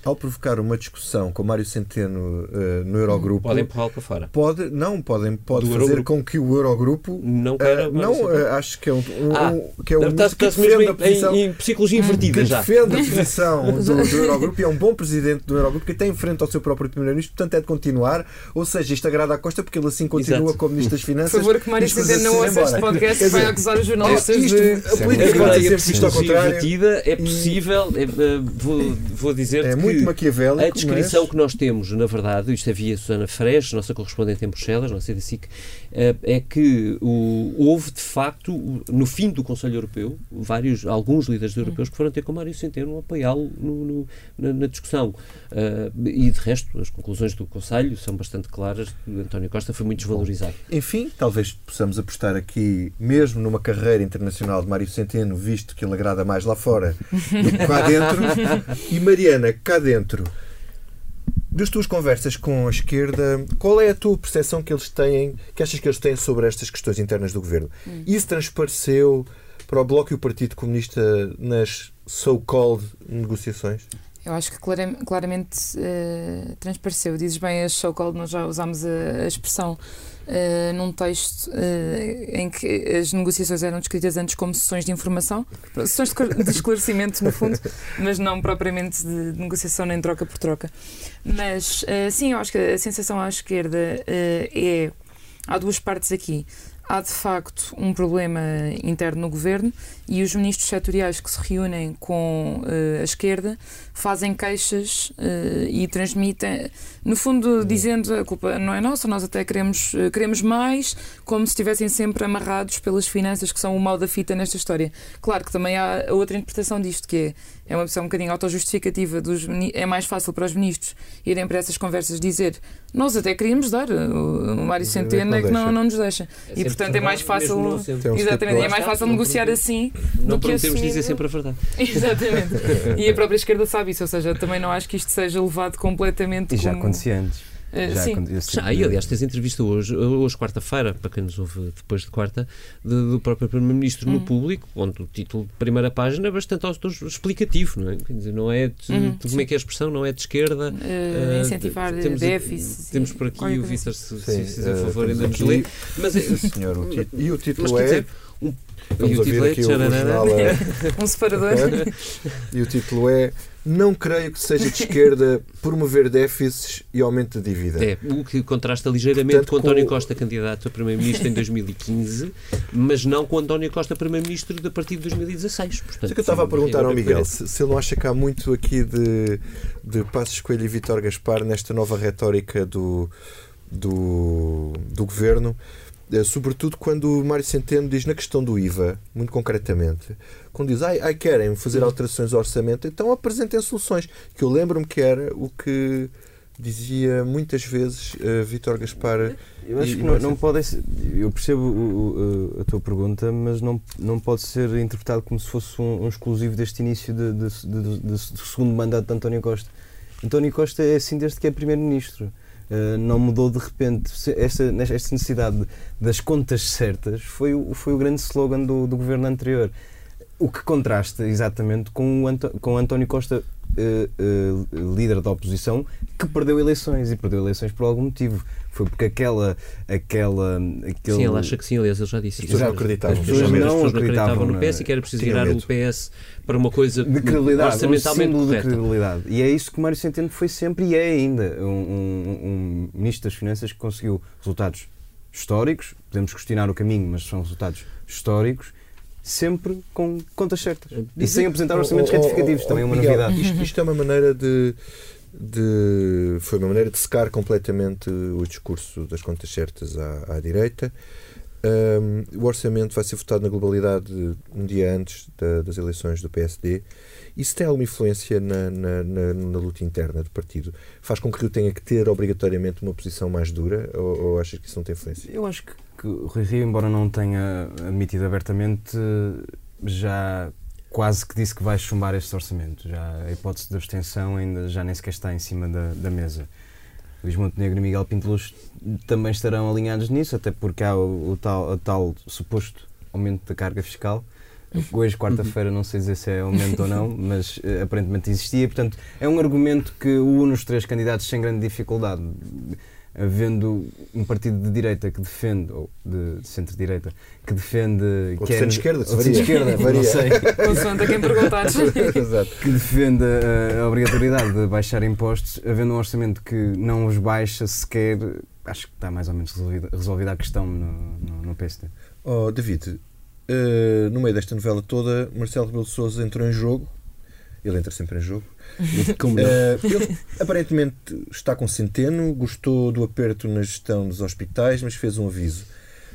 Speaker 1: ao provocar uma discussão com Mário Centeno uh, no Eurogrupo.
Speaker 8: Podem empurrá-lo para fora.
Speaker 1: Pode, não, podem, pode Do fazer Eurogrupo. com que o Eurogrupo.
Speaker 8: Não. Uh,
Speaker 1: não, uh, acho que é um. um,
Speaker 8: ah, um que é um está, que defende a posição. Em, em psicologia invertida
Speaker 1: que
Speaker 8: já.
Speaker 1: defende a *laughs* posição do, do Eurogrupo e é um bom presidente do Eurogrupo que tem em frente ao seu próprio Primeiro-Ministro, portanto é de continuar. Ou seja, isto agrada à Costa porque ele assim continua
Speaker 9: Exato.
Speaker 1: como Ministro das Finanças.
Speaker 9: Por favor, que Mário Centeno não ouça este podcast e vai acusar os jornalistas de.
Speaker 1: A política pode ser vista ao contrário.
Speaker 8: É possível, vou dizer.
Speaker 1: É muito maquiavélico
Speaker 8: descrição mas... que nós temos, na verdade, isto havia Susana Fresh, nossa correspondente em Bruxelas, nossa eh, é que o, houve, de facto, no fim do Conselho Europeu, vários, alguns líderes europeus que foram ter com Mário Centeno apoiá-lo na, na, discussão. Uh, e, de resto, as conclusões do Conselho são bastante claras. António Costa foi muito desvalorizado.
Speaker 1: Enfim, talvez possamos apostar aqui, mesmo numa carreira internacional de Mário Centeno, visto que ele agrada mais lá fora do que cá dentro. *laughs* e Mariana, cá dentro, das tuas conversas com a esquerda, qual é a tua percepção que eles têm, que achas que eles têm sobre estas questões internas do governo? Hum. Isso transpareceu para o Bloco e o Partido Comunista nas so-called negociações?
Speaker 9: Eu acho que claramente uh, transpareceu. Dizes bem as so-called, nós já usámos a, a expressão uh, num texto uh, em que as negociações eram descritas antes como sessões de informação, sessões de esclarecimento, no fundo, *laughs* mas não propriamente de negociação nem troca por troca. Mas uh, sim, eu acho que a sensação à esquerda é. Há duas partes aqui há de facto um problema interno no governo e os ministros setoriais que se reúnem com uh, a esquerda fazem queixas uh, e transmitem, no fundo, dizendo a culpa não é nossa, nós até queremos, uh, queremos mais, como se estivessem sempre amarrados pelas finanças que são o mal da fita nesta história. Claro que também há a outra interpretação disto, que é, é uma opção um bocadinho autojustificativa. Dos, é mais fácil para os ministros irem para essas conversas dizer nós até queríamos dar, o, o Mário Centeno é que não, não nos deixa. É e portanto é mais fácil. Exatamente, é mais fácil negociar assim
Speaker 8: não
Speaker 9: do que
Speaker 8: assumir. dizer sempre a verdade. *laughs*
Speaker 9: Exatamente. E a própria esquerda sabe isso, ou seja, também não acho que isto seja levado completamente.
Speaker 10: E já acontecia antes.
Speaker 9: Uh, já, sim.
Speaker 8: já, e aliás, tens entrevista hoje, hoje quarta-feira, para quem nos ouve depois de quarta, de, do próprio Primeiro-Ministro uhum. no público, onde o título de primeira página é bastante explicativo, não é? Quer dizer, não é de, uhum, de como é que é a expressão, não é de esquerda.
Speaker 9: Uh, uh, incentivar temos, déficit.
Speaker 8: Temos por aqui o Vítor, se, se, fizer favor, ainda nos lê.
Speaker 1: Mas, *laughs* senhor, o título, e o título mas, é. Dizer,
Speaker 8: um, Vamos ouvir aqui o,
Speaker 9: o é... *laughs* um separador. *laughs*
Speaker 1: E o título é Não creio que seja de esquerda promover déficits e aumento de dívida.
Speaker 8: É, o que contrasta ligeiramente Portanto, com António com... Costa, candidato a Primeiro-Ministro em 2015, mas não com António Costa, Primeiro-Ministro a partir de 2016. Portanto,
Speaker 1: Isso que eu estava a perguntar ao Miguel, se, se, ele não acha que há muito aqui de, de Passos Coelho e Vítor Gaspar nesta nova retórica do, do, do governo sobretudo quando o Mário Centeno diz na questão do IVA, muito concretamente, quando diz, ai, ai querem fazer alterações ao orçamento, então apresentem soluções. Que eu lembro-me que era o que dizia muitas vezes uh, Vítor Gaspar.
Speaker 10: Eu acho e, que não, não pode. Eu percebo o, o, a tua pergunta, mas não, não pode ser interpretado como se fosse um, um exclusivo deste início de, de, de, de, segundo mandato de António Costa. António Costa é assim desde que é Primeiro-Ministro. Uh, não mudou de repente. Esta, esta necessidade das contas certas foi o, foi o grande slogan do, do governo anterior. O que contrasta exatamente com o, Anto, com António Costa, uh, uh, líder da oposição, que perdeu eleições e perdeu eleições por algum motivo. Foi porque aquela. aquela aquele...
Speaker 8: Sim, ele acha que sim, aliás, ele já disse
Speaker 1: isso. Já acreditavam.
Speaker 8: As pessoas, não, não acreditavam no PS e que era preciso virar o PS para uma coisa
Speaker 10: de credibilidade, orçamentalmente um correta. De credibilidade. E é isso que Mário Centeno foi sempre e é ainda um, um, um Ministro das Finanças que conseguiu resultados históricos, podemos questionar o caminho, mas são resultados históricos sempre com contas certas. E sem apresentar orçamentos oh, oh, retificativos, oh, também é uma Miguel, novidade.
Speaker 1: Isto, isto, é uma maneira de, de, Foi uma maneira de secar completamente o discurso das contas certas à, à direita. Um, o orçamento vai ser votado na globalidade um dia antes da, das eleições do PSD. Isso tem alguma influência na, na, na, na, luta interna do partido? Faz com que Rio tenha que ter obrigatoriamente uma posição mais dura ou, ou achas que isso não tem influência?
Speaker 10: Eu acho que, que o Rui Rio, embora não tenha admitido abertamente, já quase que disse que vai chumbar este orçamento. Já a hipótese de abstenção ainda já nem sequer está em cima da, da mesa. Luís Montenegro e Miguel Pinteluz também estarão alinhados nisso, até porque há o, o tal, o tal suposto aumento da carga fiscal. Hoje, quarta-feira, não sei dizer se é aumento ou não, *laughs* mas uh, aparentemente existia. Portanto, é um argumento que une os três candidatos sem grande dificuldade havendo um partido de direita que defende, ou de, de centro-direita, que defende.
Speaker 1: Ou de centro-esquerda,
Speaker 10: de centro-esquerda, *laughs* não sei. *laughs*
Speaker 9: Consoante a quem perguntares. *laughs*
Speaker 10: que defende a, a, obrigatoriedade de baixar impostos, havendo um orçamento que não os baixa sequer, acho que está mais ou menos resolvida, resolvida a questão no, no, no PSD.
Speaker 1: Oh, David, uh, no meio desta novela toda, Marcelo Rebelo de Sousa entrou em jogo ele entra sempre em jogo. *laughs*
Speaker 8: Como
Speaker 1: uh, ele aparentemente está com centeno, gostou do aperto na gestão dos hospitais, mas fez um aviso.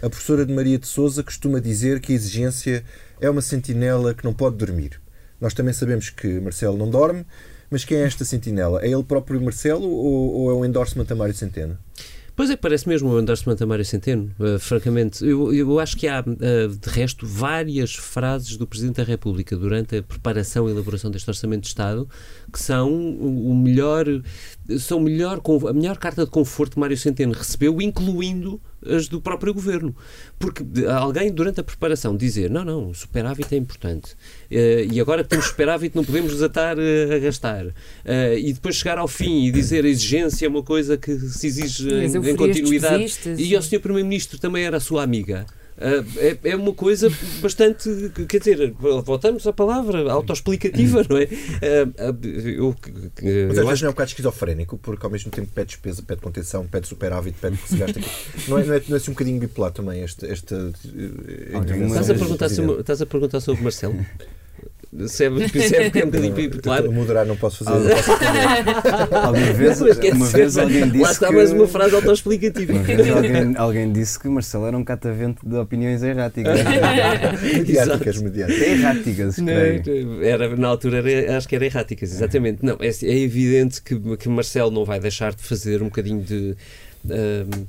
Speaker 1: A professora de Maria de Souza costuma dizer que a exigência é uma sentinela que não pode dormir. Nós também sabemos que Marcelo não dorme, mas quem é esta sentinela? É ele próprio Marcelo ou, ou é um endorsement a Mário Centeno?
Speaker 8: Pois é, parece mesmo o endorsement a Mário Centeno, uh, francamente. Eu, eu acho que há, uh, de resto, várias frases do Presidente da República durante a preparação e elaboração deste Orçamento de Estado que são o melhor, são melhor, a melhor carta de conforto que Mário Centeno recebeu, incluindo as do próprio governo. Porque alguém, durante a preparação, dizer não, não, o superávit é importante uh, e agora temos superávit não podemos desatar uh, a gastar. Uh, e depois chegar ao fim e dizer a exigência é uma coisa que se exige em, em continuidade. E o Sr. Primeiro-Ministro também era a sua amiga. Uh, é, é, uma coisa bastante. Quer dizer, voltamos à palavra autoexplicativa, não é? Uh,
Speaker 1: eu, Mas às vezes não é um bocado esquizofrénico, porque ao mesmo tempo pede despesa, pede contenção, pede superávit, pede que se gaste aqui. Não é, não é, não é assim um bocadinho bipolar também esta. esta
Speaker 8: estás, a perguntar sobre, estás a perguntar sobre Marcelo? Se é, se é, um bocadinho
Speaker 1: bipolar. Moderar, não posso fazer. Não posso *laughs*
Speaker 10: alguma vez, uma vez alguém disse.
Speaker 8: Lá está que... mais uma frase autoexplicativa.
Speaker 10: Uma vez alguém, alguém disse que Marcelo era um catavento de opiniões erráticas. *laughs*
Speaker 1: mediáticas, mediáticas.
Speaker 10: Erráticas, creio.
Speaker 8: Era, na altura era, acho que era erráticas, exatamente. Não, é, é evidente que, que Marcelo não vai deixar de fazer um bocadinho de. Uh,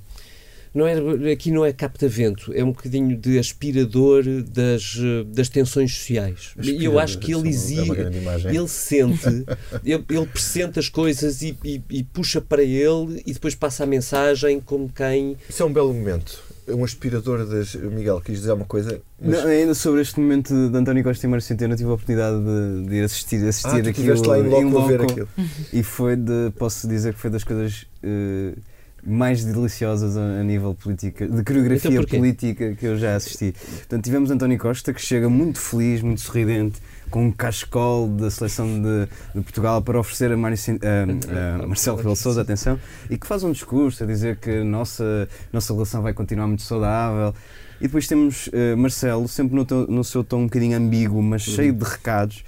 Speaker 8: não é, aqui não é capta-vento, é um bocadinho de aspirador das, das tensões sociais. E eu acho que ele exige, é ele sente, ele, ele pressente as coisas e, e, e, puxa para ele e depois passa a mensagem como quem.
Speaker 1: Isso é um belo momento. Um aspirador das. Miguel, quis dizer uma coisa?
Speaker 10: Mas... Não, ainda sobre este momento de António Costa e Mário Centeno, tive a oportunidade de, de assistir, assistir
Speaker 1: ah, aquilo. lá em loco, em loco ver aquilo.
Speaker 10: E foi de. Posso dizer que foi das coisas. Uh, mais deliciosas a, a nível política, de coreografia então política que eu já assisti. Portanto, tivemos António Costa que chega muito feliz, muito sorridente, com um cascol da seleção de, de Portugal para oferecer a, Mário, a, a *laughs* Marcelo Rebelo Sousa, atenção, e que faz um discurso a dizer que a nossa, nossa relação vai continuar muito saudável. E depois temos uh, Marcelo, sempre no, no, seu tom um bocadinho ambíguo, mas uhum. cheio de recados.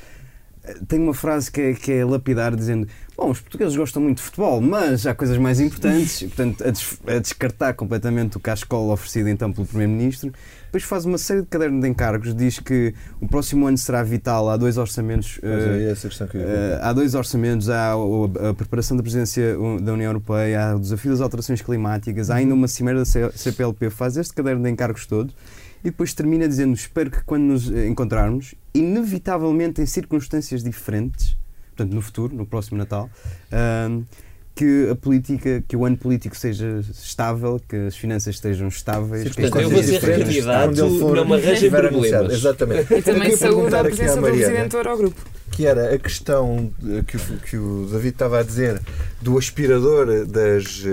Speaker 10: Tem uma frase que é, que é lapidar, dizendo Bom, os portugueses gostam muito de futebol, mas há coisas mais importantes. Portanto, a, des a descartar completamente o cascola oferecido então pelo Primeiro-Ministro. Depois faz uma série de cadernos de encargos, diz que o próximo ano será vital. Há dois orçamentos.
Speaker 1: Uh,
Speaker 10: uh, há dois orçamentos. Há a, a preparação da presidência da União Europeia, há o desafio das alterações climáticas, há ainda uma cimeira da CPLP. Faz este caderno de encargos todo e depois termina dizendo: Espero que quando nos encontrarmos, inevitavelmente em circunstâncias diferentes portanto, no futuro, no próximo Natal, uh, que a política, que o ano político seja estável, que as finanças estejam estáveis.
Speaker 8: Sim, portanto, eu vou ser candidato, não me arranjem problemas.
Speaker 1: Exatamente.
Speaker 9: E também saúde à presença do Presidente do Eurogrupo.
Speaker 1: Que era a questão que o, que o David estava a dizer do aspirador das,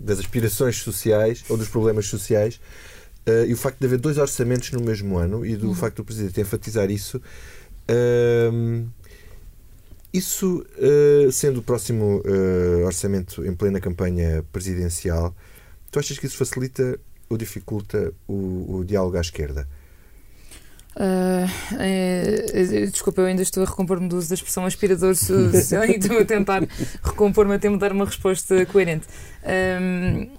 Speaker 1: das aspirações sociais ou dos problemas sociais uh, e o facto de haver dois orçamentos no mesmo ano e do uhum. facto do Presidente enfatizar isso. Uh, isso, uh, sendo o próximo uh, orçamento em plena campanha presidencial, tu achas que isso facilita ou dificulta o, o diálogo à esquerda?
Speaker 9: Uh, desculpa, eu ainda estou a recompor-me do uso da expressão aspirador social e estou a tentar recompor-me até me dar uma resposta coerente. Um,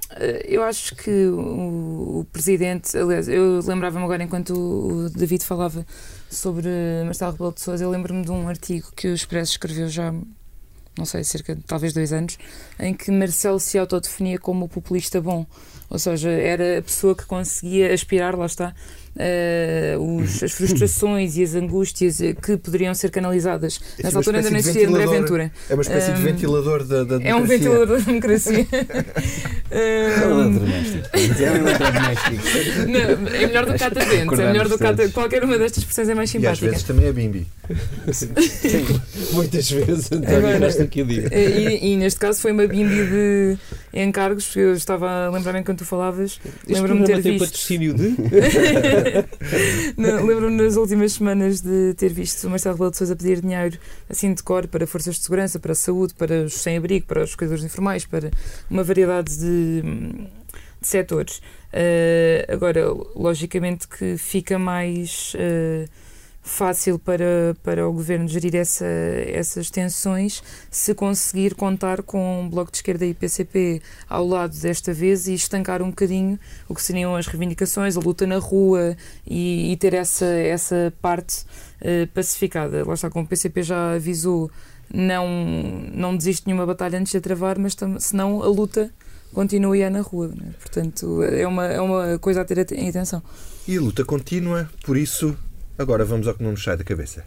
Speaker 9: eu acho que o, o Presidente, aliás, eu lembrava-me agora enquanto o, o David falava sobre Marcelo Rebelo de Sousa, eu lembro-me de um artigo que o Expresso escreveu já, não sei, cerca de talvez dois anos, em que Marcelo se autodefinia como o populista bom. Ou seja, era a pessoa que conseguia aspirar, lá está, uh, os, as frustrações e as angústias que poderiam ser canalizadas.
Speaker 1: É
Speaker 9: Nessa altura ainda não existia André Ventura.
Speaker 1: É uma espécie um, de ventilador da, da
Speaker 9: democracia. É um ventilador da democracia. *laughs*
Speaker 10: É um eletrodoméstico. É um.
Speaker 9: Não, é melhor do que cata dentes. É melhor do que Qualquer uma destas expressões é mais simpática.
Speaker 1: E às vezes também é bimbi.
Speaker 8: Sim. Muitas vezes, António, nesta aqui
Speaker 9: e, e neste caso foi uma bimbi de encargos. Eu estava a lembrar-me enquanto tu falavas.
Speaker 8: Lembro-me de ter visto. patrocínio de? *laughs*
Speaker 9: Lembro-me nas últimas semanas de ter visto Marcelo Rebelo de Sousa pedir dinheiro assim de cor para forças de segurança, para a saúde, para os sem-abrigo, para os cuidadores informais, para uma variedade de, de setores. Uh, agora, logicamente que fica mais. Uh, fácil para, para o governo gerir essa, essas tensões se conseguir contar com um bloco de esquerda e PCP ao lado desta vez e estancar um bocadinho o que seriam as reivindicações, a luta na rua e, e ter essa, essa parte uh, pacificada. Lá está, como o PCP já avisou, não, não desiste nenhuma batalha antes de travar, mas senão a luta continua a na rua. Né? Portanto, é uma, é uma coisa a ter atenção.
Speaker 1: E a luta continua, por isso Agora vamos ao que não nos sai da cabeça.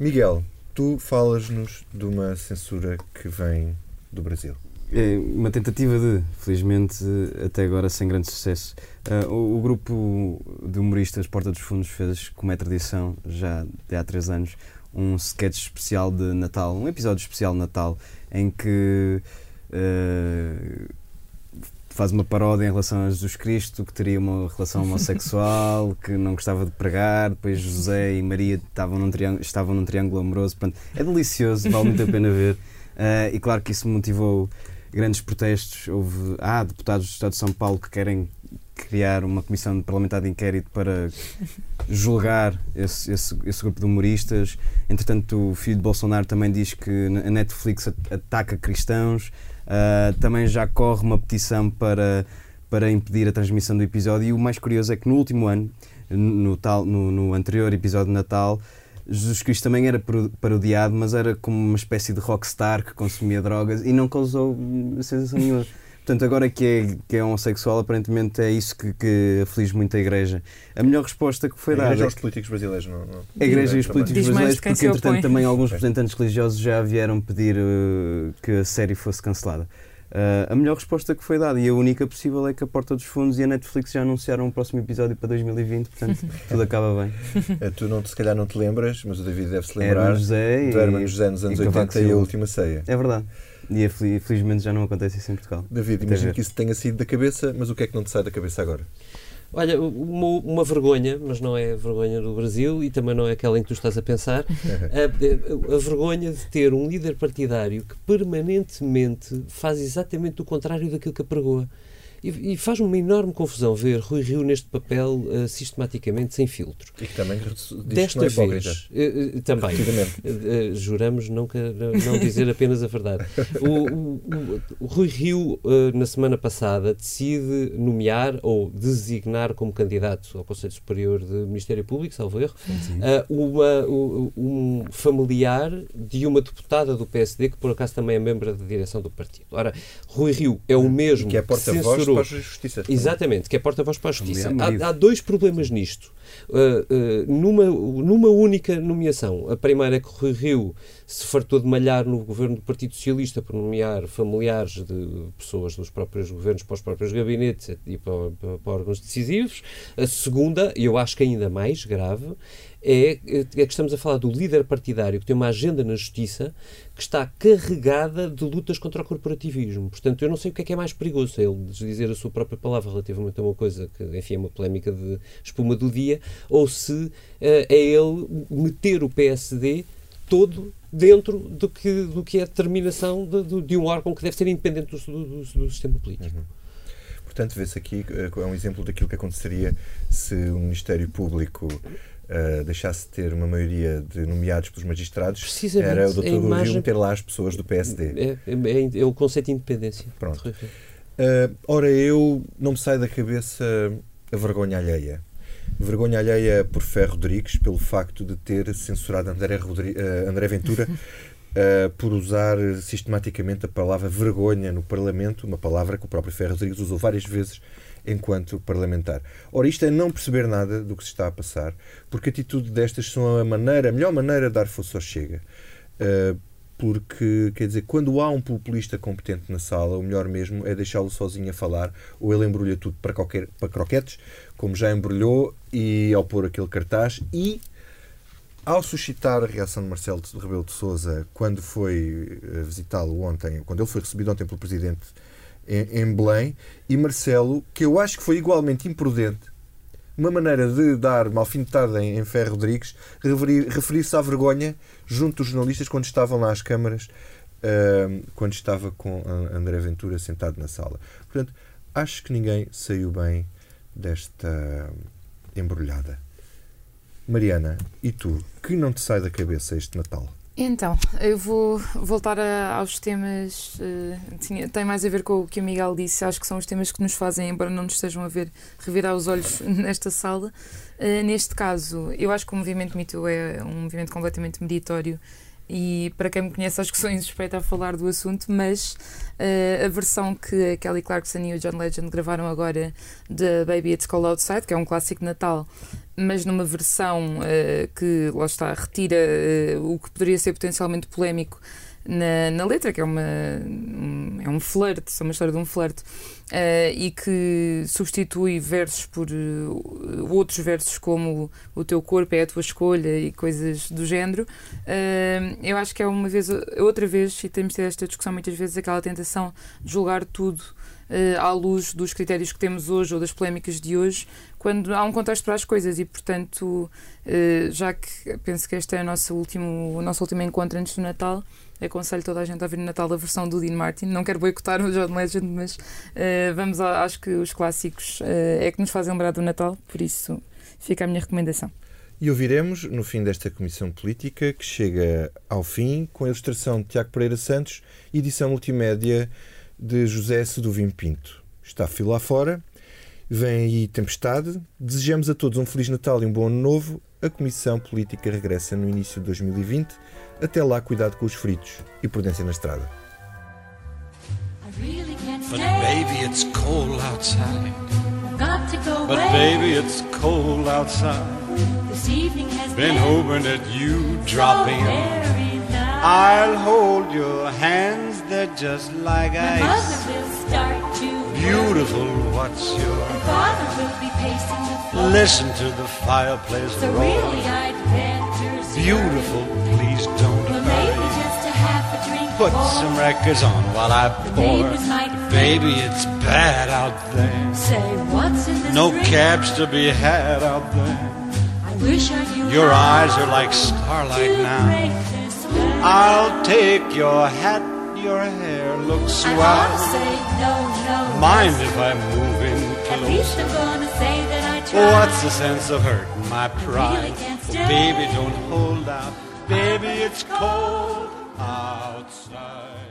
Speaker 1: Miguel, tu falas-nos de uma censura que vem do Brasil.
Speaker 10: É uma tentativa de, felizmente, até agora sem grande sucesso. Uh, o, o, grupo de humoristas Porta dos Fundos fez, como é tradição, já há três anos, um sketch especial de Natal, um episódio especial de Natal, em que uh, faz uma paródia em relação a Jesus Cristo, que teria uma relação homossexual, *laughs* que não gostava de pregar, depois José e Maria estavam num, estavam num triângulo amoroso. Portanto, é delicioso, vale muito a pena ver. Uh, *laughs* e claro que isso motivou grandes protestos. Houve há deputados do Estado de São Paulo que querem criar uma comissão parlamentar de inquérito para julgar esse, esse, esse, grupo de humoristas. Entretanto, o filho de Bolsonaro também diz que a Netflix ataca cristãos. Uh, também já corre uma petição para, para impedir a transmissão do episódio. E o mais curioso é que no último ano, no, tal, no, no anterior episódio de Natal, Jesus Cristo também era parodiado, mas era como uma espécie de rockstar que consumia drogas e não causou sensação nenhuma. Portanto, agora que é, que é homossexual, aparentemente é isso que, que aflige muito a Igreja. A melhor resposta que foi dada. A
Speaker 1: Igreja aos políticos brasileiros, não, não.
Speaker 10: A Igreja e os políticos brasileiros, porque entretanto também alguns representantes religiosos já vieram pedir uh, que a série fosse cancelada. Uh, a melhor resposta que foi dada e a única possível é que a Porta dos Fundos e a Netflix já anunciaram um próximo episódio para 2020, portanto *laughs* tudo acaba bem.
Speaker 1: Eh, tu não, se calhar não te lembras, mas o David deve se lembrar
Speaker 10: Herman José
Speaker 1: do Herman José nos anos 80 e a Última Ceia.
Speaker 10: É verdade. E felizmente já não acontece isso em Portugal.
Speaker 1: David, imagino que isso tenha saído da cabeça, mas o que é que não te sai da cabeça agora?
Speaker 8: Olha, uma, uma, vergonha, mas não é a vergonha do Brasil e também não é aquela em que tu estás a pensar, *laughs* a, a, a, vergonha de ter um líder partidário que permanentemente faz exatamente o contrário daquilo que apregoa. E, e faz uma enorme confusão ver Rui Rio neste papel uh, sistematicamente sem filtro.
Speaker 1: E que também
Speaker 8: Desta
Speaker 1: não é
Speaker 8: vez, uh, também, uh, juramos nunca não dizer apenas a verdade. O, o, o, Rui Rio, na semana passada, decide nomear ou designar como candidato ao Conselho Superior de Ministério Público, salvo erro, uma, um familiar de uma deputada do PSD que por acaso também é membro da direção do partido. Ora, Rui Rio é o mesmo
Speaker 1: que é porta-voz para a Justiça.
Speaker 8: Exatamente, que é porta-voz para a Justiça. Há, há, dois problemas nisto. uh, numa, numa única nomeação. A primeira é que o Rui Rio se fartou de malhar no governo do Partido Socialista por nomear familiares de pessoas dos próprios governos para os próprios gabinetes e para, para, para órgãos decisivos. A segunda, e eu acho que ainda mais grave, é, é que estamos a falar do líder partidário que tem uma agenda na justiça que está carregada de lutas contra o corporativismo. Portanto, eu não sei o que é que é mais perigoso, ele dizer a sua própria palavra relativamente a uma coisa que, enfim, é uma polémica de espuma do dia, ou se uh, é ele meter o PSD todo dentro do que, do que é a determinação de, de um órgão que deve ser independente do, do, do sistema político.
Speaker 1: Uhum. Portanto, vê-se aqui eh, é um exemplo daquilo que aconteceria se o Ministério Público uh, deixasse de ter uma maioria de nomeados pelos magistrados, era o Dr. imagem... Rio meter lá as pessoas do PSD.
Speaker 8: É, é, é, é o conceito de independência.
Speaker 1: Pronto. Uh, ora, eu não me sai da cabeça a vergonha alheia. Vergonha alheia por Ferro Rodrigues, pelo facto de ter censurado André, Rodri uh, André Ventura uh, *laughs* por usar sistematicamente a palavra vergonha no Parlamento, uma palavra que o próprio Ferro Rodrigues usou várias vezes enquanto parlamentar. Ora, isto é não perceber nada do que se está a passar, porque a atitude destas são a maneira, a melhor maneira de dar força ao Chega. Uh, porque, quer dizer, quando há um populista competente na sala, o melhor mesmo é deixá-lo sozinho a falar, ou ele embrulha tudo para, qualquer, para croquetes, como já embrulhou, e ao pôr aquele cartaz, e ao suscitar a reação de Marcelo Rebelo de Sousa quando foi eh, visitá-lo ontem, quando ele foi recebido ontem pelo Presidente em, Belém, e Marcelo, que eu acho que foi igualmente imprudente, uma maneira de dar uma alfinetada em, em Ferro Rodrigues, referir-se à vergonha junto dos jornalistas quando estavam lá às câmaras, uh, quando estava com André Ventura sentado na sala. Portanto, acho que ninguém saiu bem desta embrulhada. Mariana, e tu, que não te sai da cabeça este Natal?
Speaker 9: Então, eu vou voltar a, aos temas. Uh, tinha, tem mais a ver com o que o Miguel disse. Acho que são os temas que nos fazem, embora não nos estejam a ver, revirar os olhos *laughs* nesta sala. Uh, neste caso, eu acho que o movimento Me Too é um movimento completamente meditório e para quem me conhece acho que sou insuspeita a falar do assunto, mas uh, a versão que a Kelly Clarkson e o John Legend gravaram agora de Baby It's Cold Outside, que é um clássico de Natal, mas numa versão uh, que, lá está, retira uh, o que poderia ser potencialmente polémico na, na letra, que é, uma, um, é um flerte, é uma história de um flerte, uh, e que substitui versos por outros versos como o teu corpo é a tua escolha e coisas do género. Eu acho que é uma vez, outra vez, e temos tido esta discussão muitas vezes, aquela tentação de julgar tudo à luz dos critérios que temos hoje ou das polémicas de hoje, quando há um contexto para as coisas e, portanto, já que penso que este é o nosso último, o nosso último encontro antes do Natal, aconselho toda a gente a ouvir no Natal a versão do Dean Martin. Não quero boicotar o John Legend, mas uh, vamos a, acho que os clássicos uh, é que nos fazem lembrar do Natal, por isso fica a minha recomendação.
Speaker 1: E ouviremos, no fim desta comissão política, que chega ao fim com a ilustração de Tiago Pereira Santos edição multimédia de José Seduvim Pinto. Está filo lá fora, vem aí tempestade. Desejamos a todos um Feliz Natal e um bom Ano Novo. A comissão política regressa no início de 2020 até lá, cuidado com os fritos e prudência na estrada. But baby, it's cold outside. But baby, it's cold outside. Been hoping that you drop in. I'll hold your hands, they're just like ice. My mother will start to Beautiful, what's your father will be pacing the floor. Listen to the fireplace so roar. really I'd Beautiful, please don't well, maybe just a half a drink Put more. some records on while I pour. Baby, it's bad out there. Say, what's in this No drink? cabs to be had out there. I wish I knew Your eyes are like starlight now. I'll take your hat, your hair looks swell. I say no, no. Mind if I move in close? At least I'm gonna say that I tried. What's the sense of hurting my pride? Really oh, baby, don't hold out. Baby, it's cold outside.